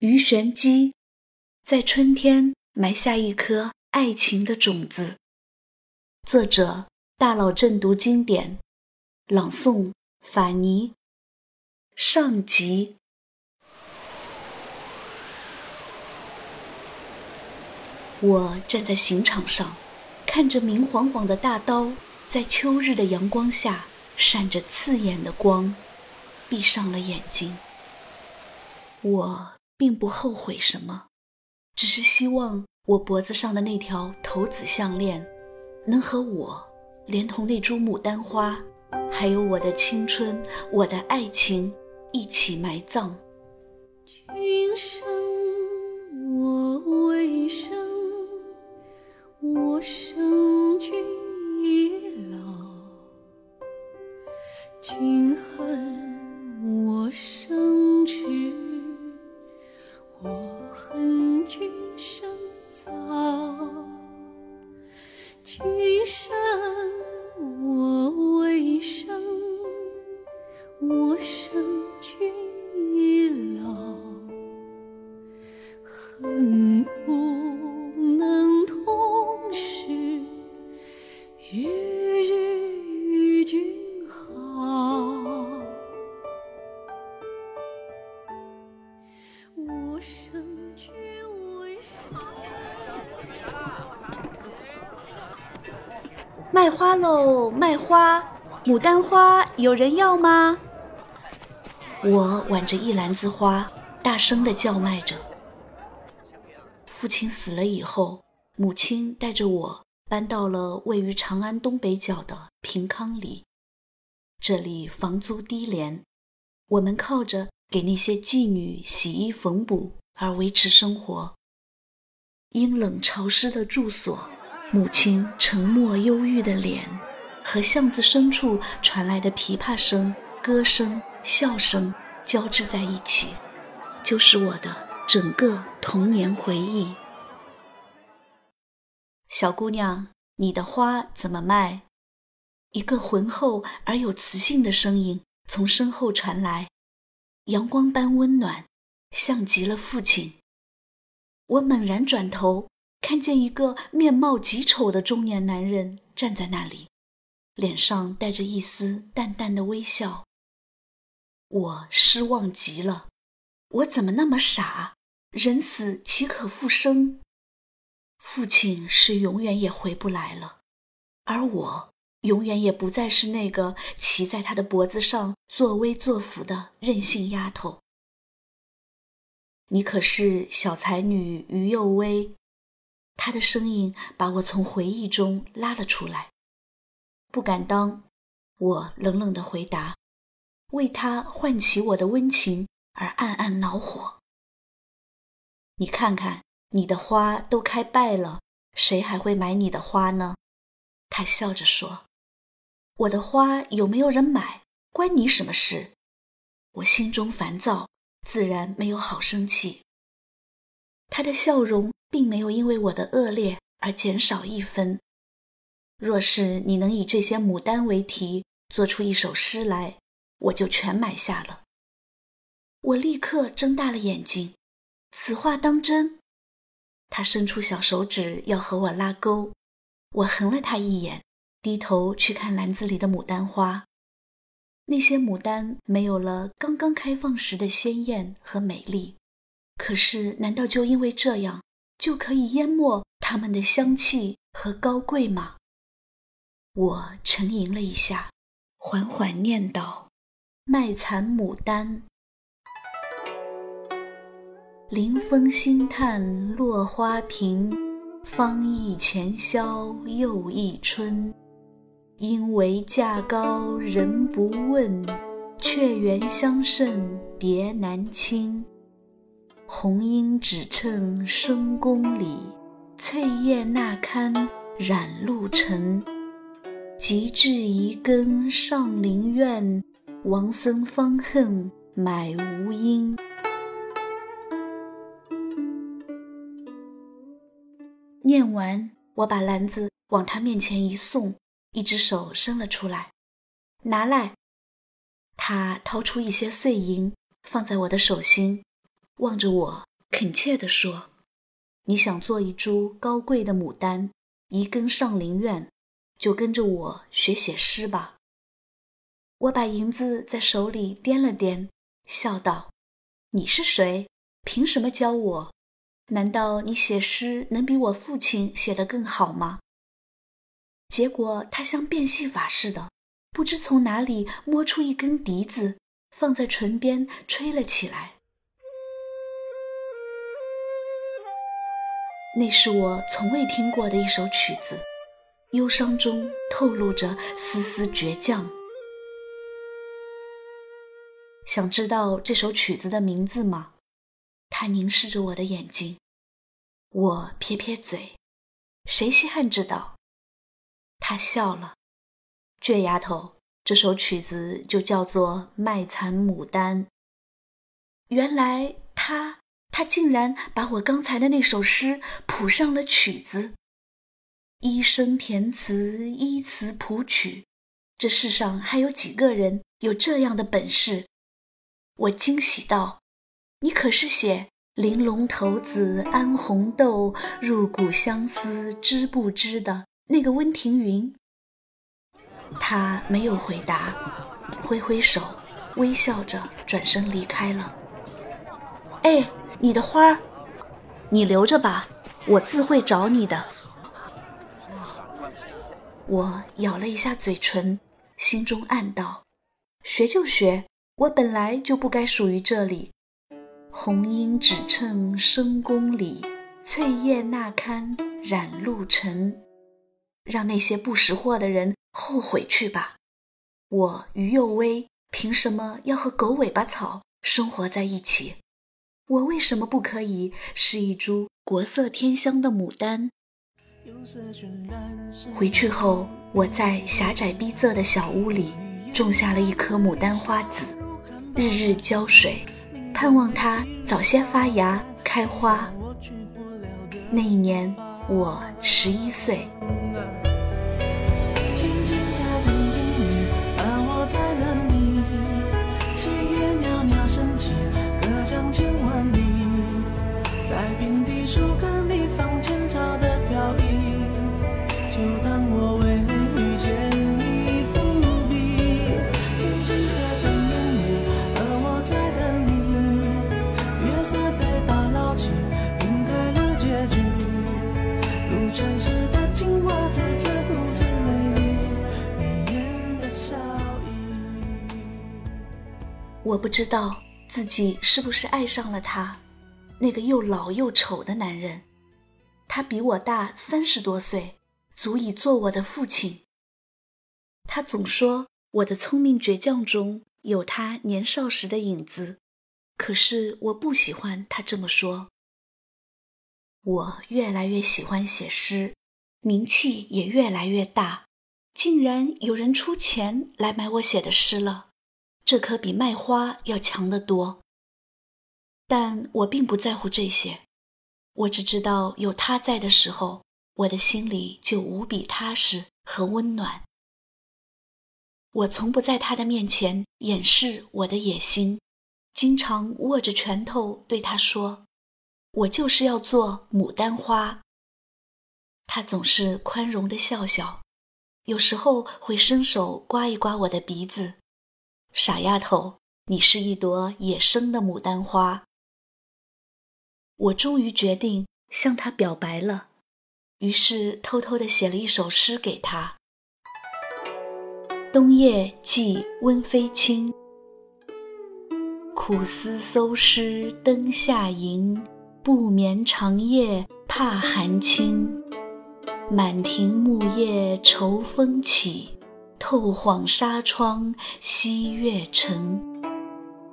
鱼玄机在春天埋下一颗爱情的种子。作者：大佬正读经典，朗诵：法尼。上集。我站在刑场上，看着明晃晃的大刀在秋日的阳光下闪着刺眼的光，闭上了眼睛。我。并不后悔什么，只是希望我脖子上的那条头子项链，能和我，连同那株牡丹花，还有我的青春、我的爱情，一起埋葬。君生我未生，我生君已老。君喽，卖花！牡丹花有人要吗？我挽着一篮子花，大声的叫卖着。父亲死了以后，母亲带着我搬到了位于长安东北角的平康里。这里房租低廉，我们靠着给那些妓女洗衣缝补而维持生活。阴冷潮湿的住所，母亲沉默忧郁的脸，和巷子深处传来的琵琶声、歌声、笑声交织在一起，就是我的整个童年回忆。小姑娘，你的花怎么卖？一个浑厚而有磁性的声音从身后传来，阳光般温暖，像极了父亲。我猛然转头，看见一个面貌极丑的中年男人站在那里，脸上带着一丝淡淡的微笑。我失望极了，我怎么那么傻？人死岂可复生？父亲是永远也回不来了，而我永远也不再是那个骑在他的脖子上作威作福的任性丫头。你可是小才女于幼薇，他的声音把我从回忆中拉了出来。不敢当，我冷冷的回答，为他唤起我的温情而暗暗恼火。你看看，你的花都开败了，谁还会买你的花呢？他笑着说：“我的花有没有人买，关你什么事？”我心中烦躁。自然没有好生气。他的笑容并没有因为我的恶劣而减少一分。若是你能以这些牡丹为题做出一首诗来，我就全买下了。我立刻睁大了眼睛，此话当真？他伸出小手指要和我拉钩，我横了他一眼，低头去看篮子里的牡丹花。那些牡丹没有了刚刚开放时的鲜艳和美丽，可是，难道就因为这样就可以淹没它们的香气和高贵吗？我沉吟了一下，缓缓念道：“卖残牡丹，临风兴叹落花频，芳意前宵又一春。”因为价高人不问，却缘相胜蝶难亲。红缨只衬深宫里，翠叶那堪染露尘。及至遗根上林苑，王孙方恨买无因。念完，我把篮子往他面前一送。一只手伸了出来，拿来。他掏出一些碎银，放在我的手心。望着我，恳切地说：“你想做一株高贵的牡丹，移根上林苑，就跟着我学写诗吧。”我把银子在手里掂了掂，笑道：“你是谁？凭什么教我？难道你写诗能比我父亲写得更好吗？”结果他像变戏法似的，不知从哪里摸出一根笛子，放在唇边吹了起来。那是我从未听过的一首曲子，忧伤中透露着丝丝倔强。想知道这首曲子的名字吗？他凝视着我的眼睛，我撇撇嘴，谁稀罕知道？他笑了，倔丫头，这首曲子就叫做《卖残牡丹》。原来他，他竟然把我刚才的那首诗谱上了曲子，一声填词，依词谱曲。这世上还有几个人有这样的本事？我惊喜道：“你可是写‘玲珑骰子安红豆，入骨相思知不知’的？”那个温庭筠，他没有回答，挥挥手，微笑着转身离开了。哎，你的花儿，你留着吧，我自会找你的。我咬了一下嘴唇，心中暗道：学就学，我本来就不该属于这里。红缨只衬深宫里，翠叶那堪染露尘。让那些不识货的人后悔去吧！我于幼薇凭什么要和狗尾巴草生活在一起？我为什么不可以是一株国色天香的牡丹？回去后，我在狭窄逼仄的小屋里种下了一颗牡丹花籽，日日浇水，盼望它早些发芽开花。那一年，我十一岁。我不知道自己是不是爱上了他，那个又老又丑的男人。他比我大三十多岁，足以做我的父亲。他总说我的聪明倔强中有他年少时的影子，可是我不喜欢他这么说。我越来越喜欢写诗，名气也越来越大，竟然有人出钱来买我写的诗了。这可比卖花要强得多，但我并不在乎这些，我只知道有他在的时候，我的心里就无比踏实和温暖。我从不在他的面前掩饰我的野心，经常握着拳头对他说：“我就是要做牡丹花。”他总是宽容的笑笑，有时候会伸手刮一刮我的鼻子。傻丫头，你是一朵野生的牡丹花。我终于决定向他表白了，于是偷偷的写了一首诗给他：冬夜寄温飞卿，苦思搜诗灯下吟，不眠长夜怕寒侵，满庭木叶愁风起。透晃纱窗西月沉，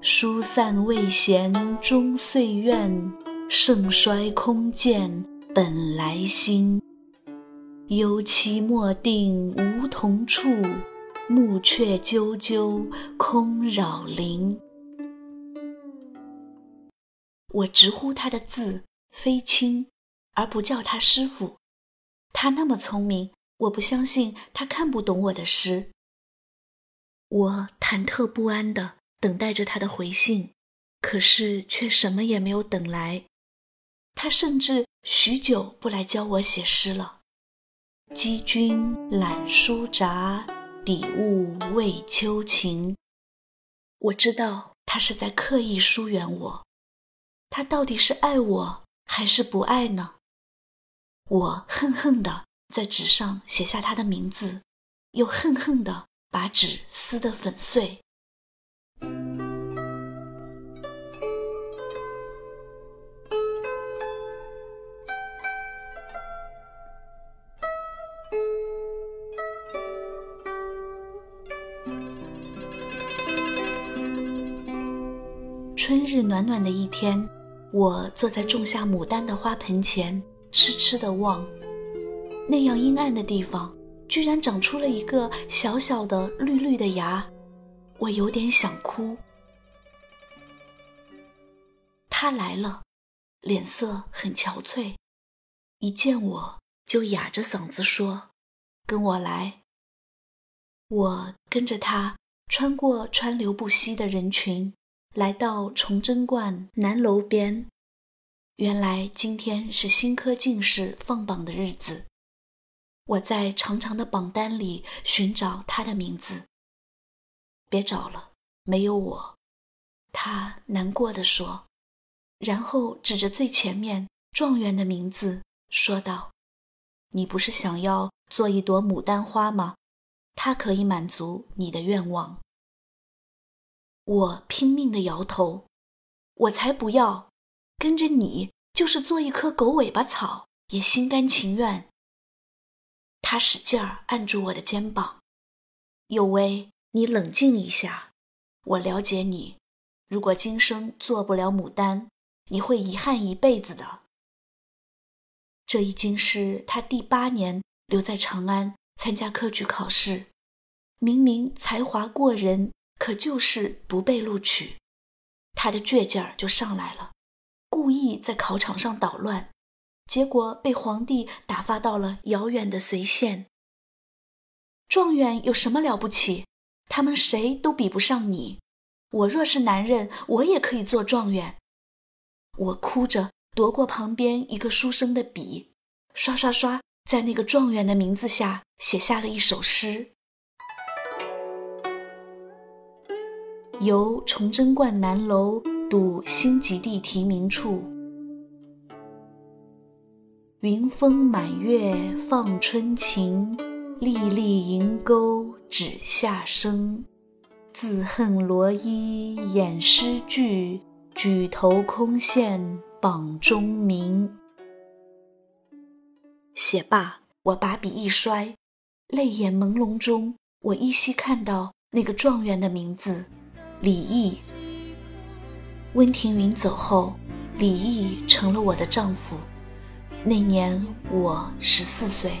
疏散未闲终岁怨，盛衰空见本来心。幽期莫定梧桐处，暮雀啾啾空扰林。我直呼他的字飞卿，而不叫他师傅。他那么聪明。我不相信他看不懂我的诗。我忐忑不安地等待着他的回信，可是却什么也没有等来。他甚至许久不来教我写诗了。积君揽书札，抵物为秋晴。我知道他是在刻意疏远我，他到底是爱我还是不爱呢？我恨恨地在纸上写下他的名字，又恨恨地把纸撕得粉碎。春日暖暖的一天，我坐在种下牡丹的花盆前，痴痴地望。那样阴暗的地方，居然长出了一个小小的绿绿的芽，我有点想哭。他来了，脸色很憔悴，一见我就哑着嗓子说：“跟我来。”我跟着他穿过川流不息的人群。来到崇祯观南楼边，原来今天是新科进士放榜的日子。我在长长的榜单里寻找他的名字。别找了，没有我。他难过的说，然后指着最前面状元的名字说道：“你不是想要做一朵牡丹花吗？它可以满足你的愿望。”我拼命的摇头，我才不要，跟着你就是做一棵狗尾巴草也心甘情愿。他使劲儿按住我的肩膀，有为，你冷静一下，我了解你。如果今生做不了牡丹，你会遗憾一辈子的。这已经是他第八年留在长安参加科举考试，明明才华过人。可就是不被录取，他的倔劲儿就上来了，故意在考场上捣乱，结果被皇帝打发到了遥远的随县。状元有什么了不起？他们谁都比不上你。我若是男人，我也可以做状元。我哭着夺过旁边一个书生的笔，刷刷刷，在那个状元的名字下写下了一首诗。游崇祯观南楼，睹新及第题名处。云峰满月放春晴，粒粒银钩指下生。自恨罗衣掩诗句，举头空羡榜中名。写罢，我把笔一摔，泪眼朦胧中，我依稀看到那个状元的名字。李毅。温庭筠走后，李毅成了我的丈夫。那年我十四岁。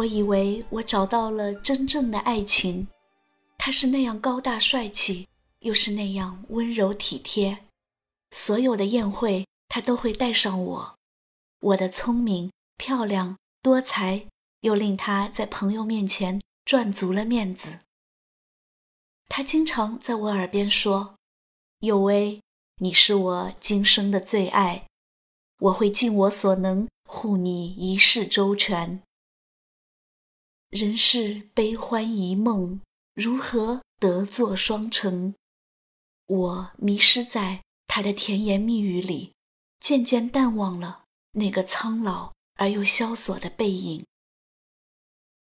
我以为我找到了真正的爱情，他是那样高大帅气，又是那样温柔体贴。所有的宴会，他都会带上我。我的聪明、漂亮、多才，又令他在朋友面前赚足了面子。他经常在我耳边说：“有为，你是我今生的最爱，我会尽我所能护你一世周全。”人世悲欢一梦，如何得作双成？我迷失在他的甜言蜜语里，渐渐淡忘了那个苍老而又萧索的背影。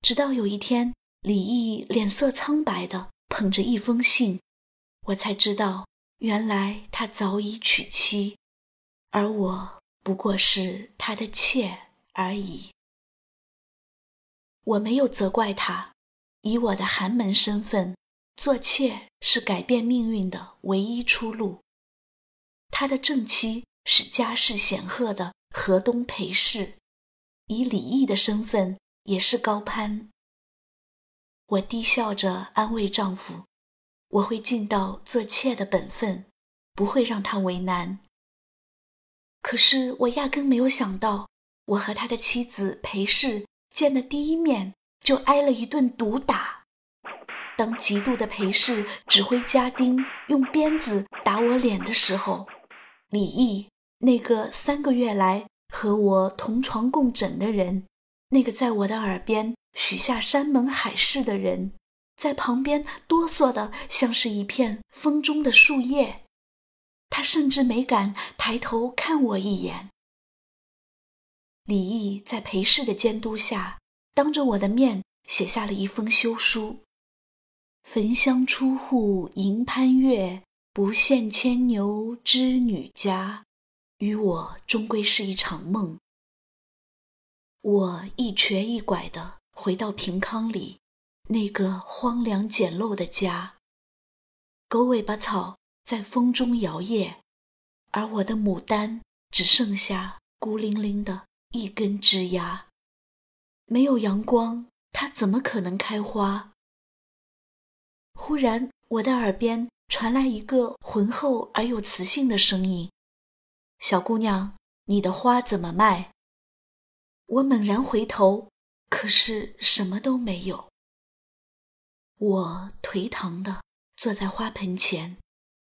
直到有一天，李毅脸色苍白的捧着一封信，我才知道，原来他早已娶妻，而我不过是他的妾而已。我没有责怪他，以我的寒门身份，做妾是改变命运的唯一出路。他的正妻是家世显赫的河东裴氏，以李毅的身份也是高攀。我低笑着安慰丈夫：“我会尽到做妾的本分，不会让他为难。”可是我压根没有想到，我和他的妻子裴氏见的第一面就挨了一顿毒打。当嫉妒的裴氏指挥家丁用鞭子打我脸的时候，李毅，那个三个月来和我同床共枕的人，那个在我的耳边许下山盟海誓的人，在旁边哆嗦的像是一片风中的树叶，他甚至没敢抬头看我一眼。李毅在裴氏的监督下，当着我的面写下了一封休书：“焚香出户迎潘月。”不羡牵牛织女家，与我终归是一场梦。我一瘸一拐的回到平康里，那个荒凉简陋的家。狗尾巴草在风中摇曳，而我的牡丹只剩下孤零零的一根枝桠。没有阳光，它怎么可能开花？忽然，我的耳边。传来一个浑厚而又磁性的声音：“小姑娘，你的花怎么卖？”我猛然回头，可是什么都没有。我颓唐的坐在花盆前，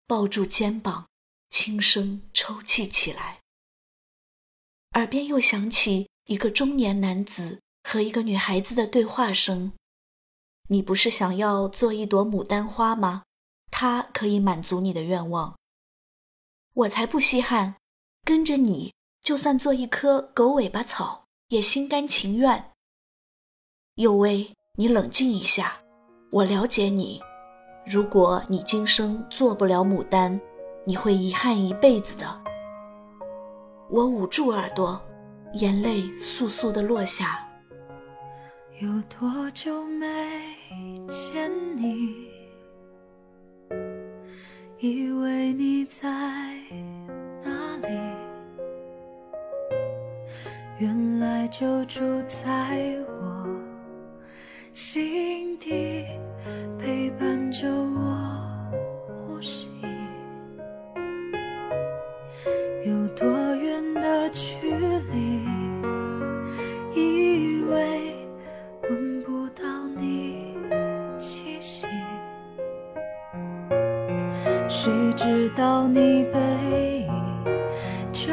抱住肩膀，轻声抽泣起来。耳边又响起一个中年男子和一个女孩子的对话声：“你不是想要做一朵牡丹花吗？”他可以满足你的愿望，我才不稀罕，跟着你，就算做一棵狗尾巴草，也心甘情愿。幼薇，你冷静一下，我了解你，如果你今生做不了牡丹，你会遗憾一辈子的。我捂住耳朵，眼泪簌簌的落下。有多久没见你？以为你在哪里，原来就住在我心底，陪伴着我谁知道你背影这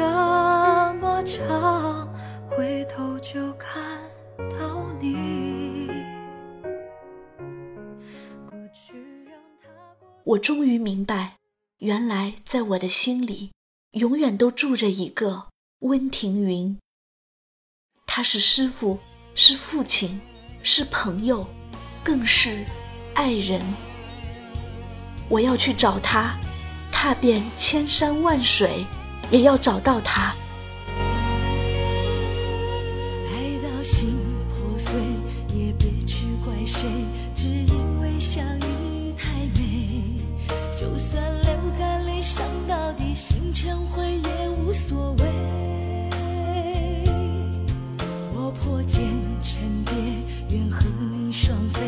么长，回头就看到你。我终于明白，原来在我的心里，永远都住着一个温庭筠。他是师傅，是父亲，是朋友，更是爱人。我要去找他。踏遍千山万水，也要找到他。爱到心破碎，也别去怪谁，只因为相遇太美。就算流干泪，伤到底，心成灰也无所谓。我破茧成蝶，愿和你双飞。